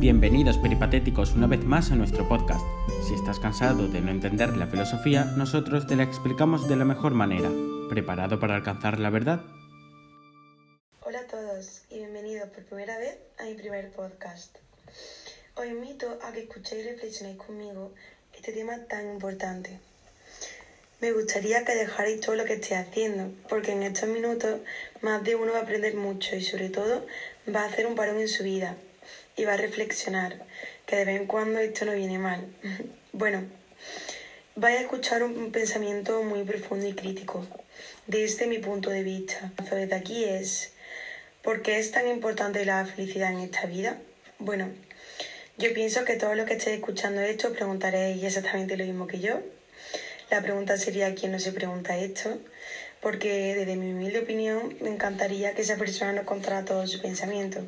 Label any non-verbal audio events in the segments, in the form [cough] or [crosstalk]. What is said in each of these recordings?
Bienvenidos peripatéticos una vez más a nuestro podcast. Si estás cansado de no entender la filosofía, nosotros te la explicamos de la mejor manera. ¿Preparado para alcanzar la verdad? Hola a todos y bienvenidos por primera vez a mi primer podcast. Os invito a que escuchéis y reflexionéis conmigo este tema tan importante. Me gustaría que dejarais todo lo que estéis haciendo, porque en estos minutos más de uno va a aprender mucho y sobre todo va a hacer un parón en su vida y va a reflexionar que de vez en cuando esto no viene mal. [laughs] bueno, vais a escuchar un pensamiento muy profundo y crítico desde mi punto de vista. Desde aquí es, ¿por qué es tan importante la felicidad en esta vida? Bueno, yo pienso que todos los que estéis escuchando esto preguntaréis exactamente lo mismo que yo. La pregunta sería ¿quién no se pregunta esto? Porque desde mi humilde opinión me encantaría que esa persona nos contara todo su pensamiento.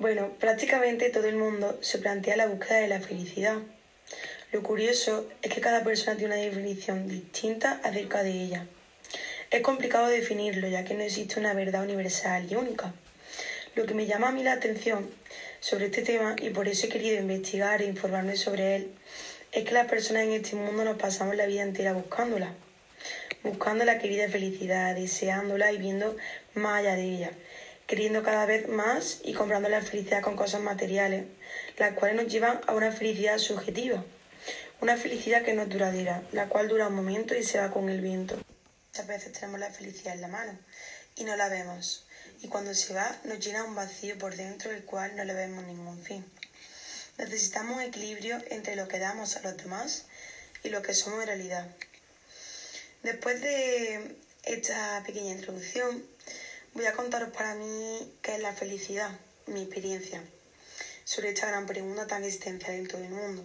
Bueno, prácticamente todo el mundo se plantea la búsqueda de la felicidad. Lo curioso es que cada persona tiene una definición distinta acerca de ella. Es complicado definirlo ya que no existe una verdad universal y única. Lo que me llama a mí la atención sobre este tema y por eso he querido investigar e informarme sobre él es que las personas en este mundo nos pasamos la vida entera buscándola, buscando la querida felicidad, deseándola y viendo más allá de ella queriendo cada vez más y comprando la felicidad con cosas materiales, las cuales nos llevan a una felicidad subjetiva, una felicidad que no es duradera, la cual dura un momento y se va con el viento. Muchas veces tenemos la felicidad en la mano y no la vemos, y cuando se va nos llena un vacío por dentro del cual no le vemos ningún fin. Necesitamos un equilibrio entre lo que damos a los demás y lo que somos en realidad. Después de esta pequeña introducción, Voy a contaros para mí qué es la felicidad, mi experiencia sobre esta gran pregunta tan existencial en todo el mundo.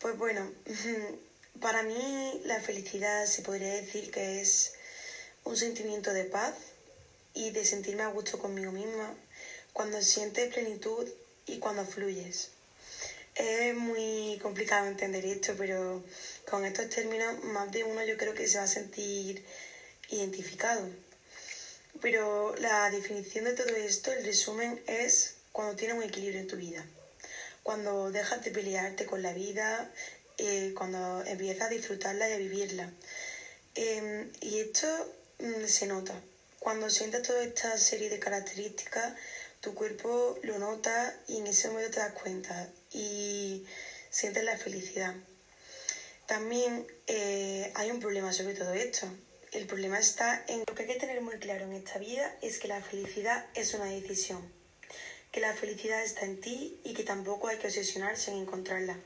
Pues bueno, [laughs] para mí la felicidad se podría decir que es un sentimiento de paz y de sentirme a gusto conmigo misma cuando sientes plenitud y cuando fluyes. Es muy complicado entender esto, pero con estos términos más de uno yo creo que se va a sentir identificado. Pero la definición de todo esto, el resumen, es cuando tienes un equilibrio en tu vida. Cuando dejas de pelearte con la vida, eh, cuando empiezas a disfrutarla y a vivirla. Em, y esto mm, se nota. Cuando sientes toda esta serie de características, tu cuerpo lo nota y en ese momento te das cuenta y sientes la felicidad. También eh, hay un problema sobre todo esto, el problema está en lo que hay que tener muy claro en esta vida es que la felicidad es una decisión, que la felicidad está en ti y que tampoco hay que obsesionarse en encontrarla.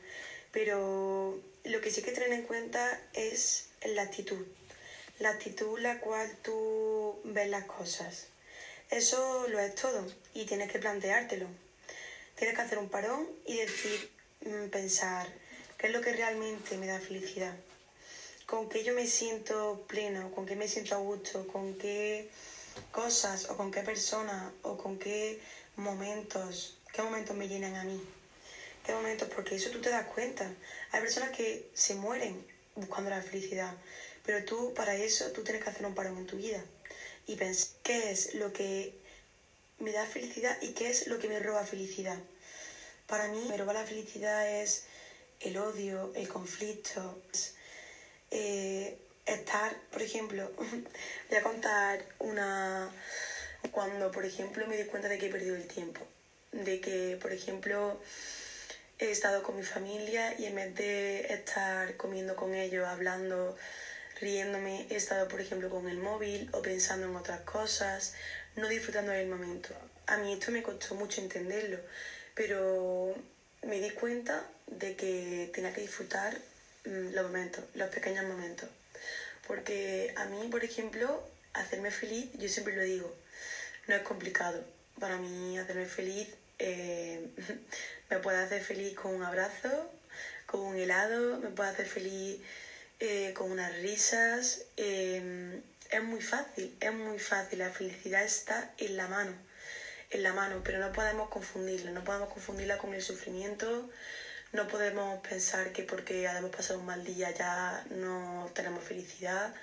Pero lo que sí hay que tener en cuenta es la actitud, la actitud la cual tú ves las cosas. Eso lo es todo y tienes que planteártelo. Tienes que hacer un parón y decir, mm, pensar, ¿qué es lo que realmente me da felicidad? Con qué yo me siento pleno, con qué me siento a gusto, con qué cosas o con qué personas o con qué momentos, qué momentos me llenan a mí, qué momentos, porque eso tú te das cuenta. Hay personas que se mueren buscando la felicidad, pero tú para eso tú tienes que hacer un parón en tu vida y pensar qué es lo que me da felicidad y qué es lo que me roba felicidad. Para mí, me roba la felicidad es el odio, el conflicto, eh, estar, por ejemplo, [laughs] voy a contar una... Cuando, por ejemplo, me di cuenta de que he perdido el tiempo, de que, por ejemplo, he estado con mi familia y en vez de estar comiendo con ellos, hablando, riéndome, he estado, por ejemplo, con el móvil o pensando en otras cosas, no disfrutando del momento. A mí esto me costó mucho entenderlo, pero me di cuenta de que tenía que disfrutar los momentos, los pequeños momentos. Porque a mí, por ejemplo, hacerme feliz, yo siempre lo digo, no es complicado. Para mí hacerme feliz eh, [laughs] me puede hacer feliz con un abrazo, con un helado, me puede hacer feliz eh, con unas risas. Eh, es muy fácil, es muy fácil. La felicidad está en la mano, en la mano, pero no podemos confundirla, no podemos confundirla con el sufrimiento, no podemos pensar que porque hayamos pasado un mal día ya no tenemos felicidad.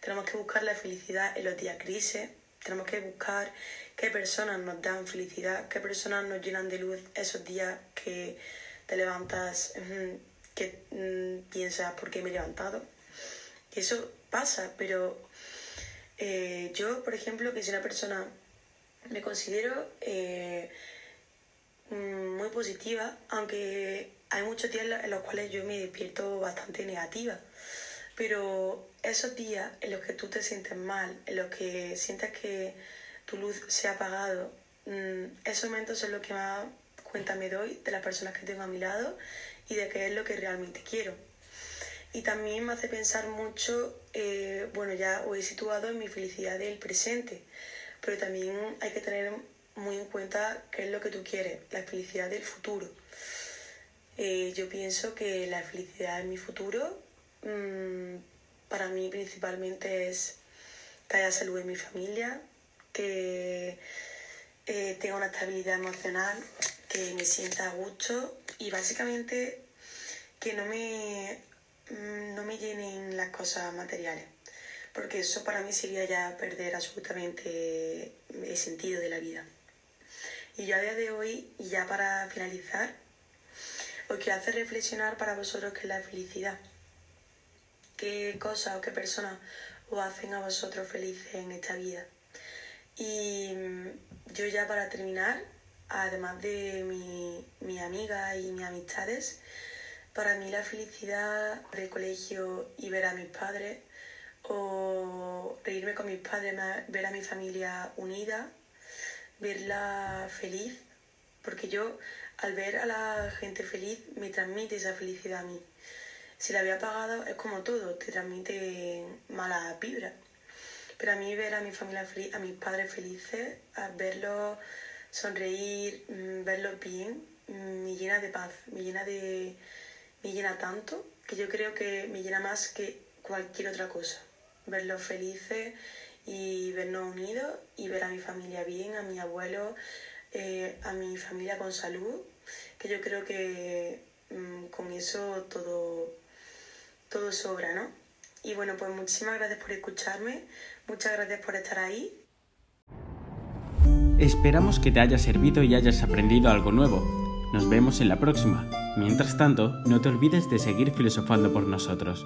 Tenemos que buscar la felicidad en los días grises. Tenemos que buscar qué personas nos dan felicidad, qué personas nos llenan de luz esos días que te levantas, que mm, piensas por qué me he levantado. Eso pasa, pero eh, yo, por ejemplo, que soy una persona, me considero eh, mm, muy positiva, aunque hay muchos días en los cuales yo me despierto bastante negativa. Pero esos días en los que tú te sientes mal, en los que sientes que tu luz se ha apagado, mm, esos momentos son los que más cuenta me doy de las personas que tengo a mi lado y de qué es lo que realmente quiero. Y también me hace pensar mucho, eh, bueno, ya os he situado en mi felicidad del presente, pero también hay que tener muy en cuenta qué es lo que tú quieres, la felicidad del futuro. Eh, yo pienso que la felicidad en mi futuro mm, para mí principalmente es que haya salud en mi familia, que eh, tenga una estabilidad emocional, que me sienta a gusto y básicamente que no me, mm, no me llenen las cosas materiales, porque eso para mí sería ya perder absolutamente el sentido de la vida. Y yo a día de hoy, ya para finalizar, os quiero hacer reflexionar para vosotros qué es la felicidad. ¿Qué cosas o qué personas os hacen a vosotros felices en esta vida? Y mm, yo ya para terminar, además de mi, mi amiga y mis amistades, para mí la felicidad del colegio y ver a mis padres, o reírme con mis padres, ver a mi familia unida, verla feliz, porque yo al ver a la gente feliz me transmite esa felicidad a mí. Si la había apagado es como todo, te transmite mala vibra. Pero a mí ver a mi familia feliz, a mis padres felices, a verlos sonreír, mm, verlos bien, mm, me llena de paz, me llena de. me llena tanto que yo creo que me llena más que cualquier otra cosa. Verlos felices y vernos unidos y ver a mi familia bien, a mi abuelo, eh, a mi familia con salud, que yo creo que mm, con eso todo, todo sobra, ¿no? Y bueno, pues muchísimas gracias por escucharme, muchas gracias por estar ahí. Esperamos que te haya servido y hayas aprendido algo nuevo. Nos vemos en la próxima. Mientras tanto, no te olvides de seguir filosofando por nosotros.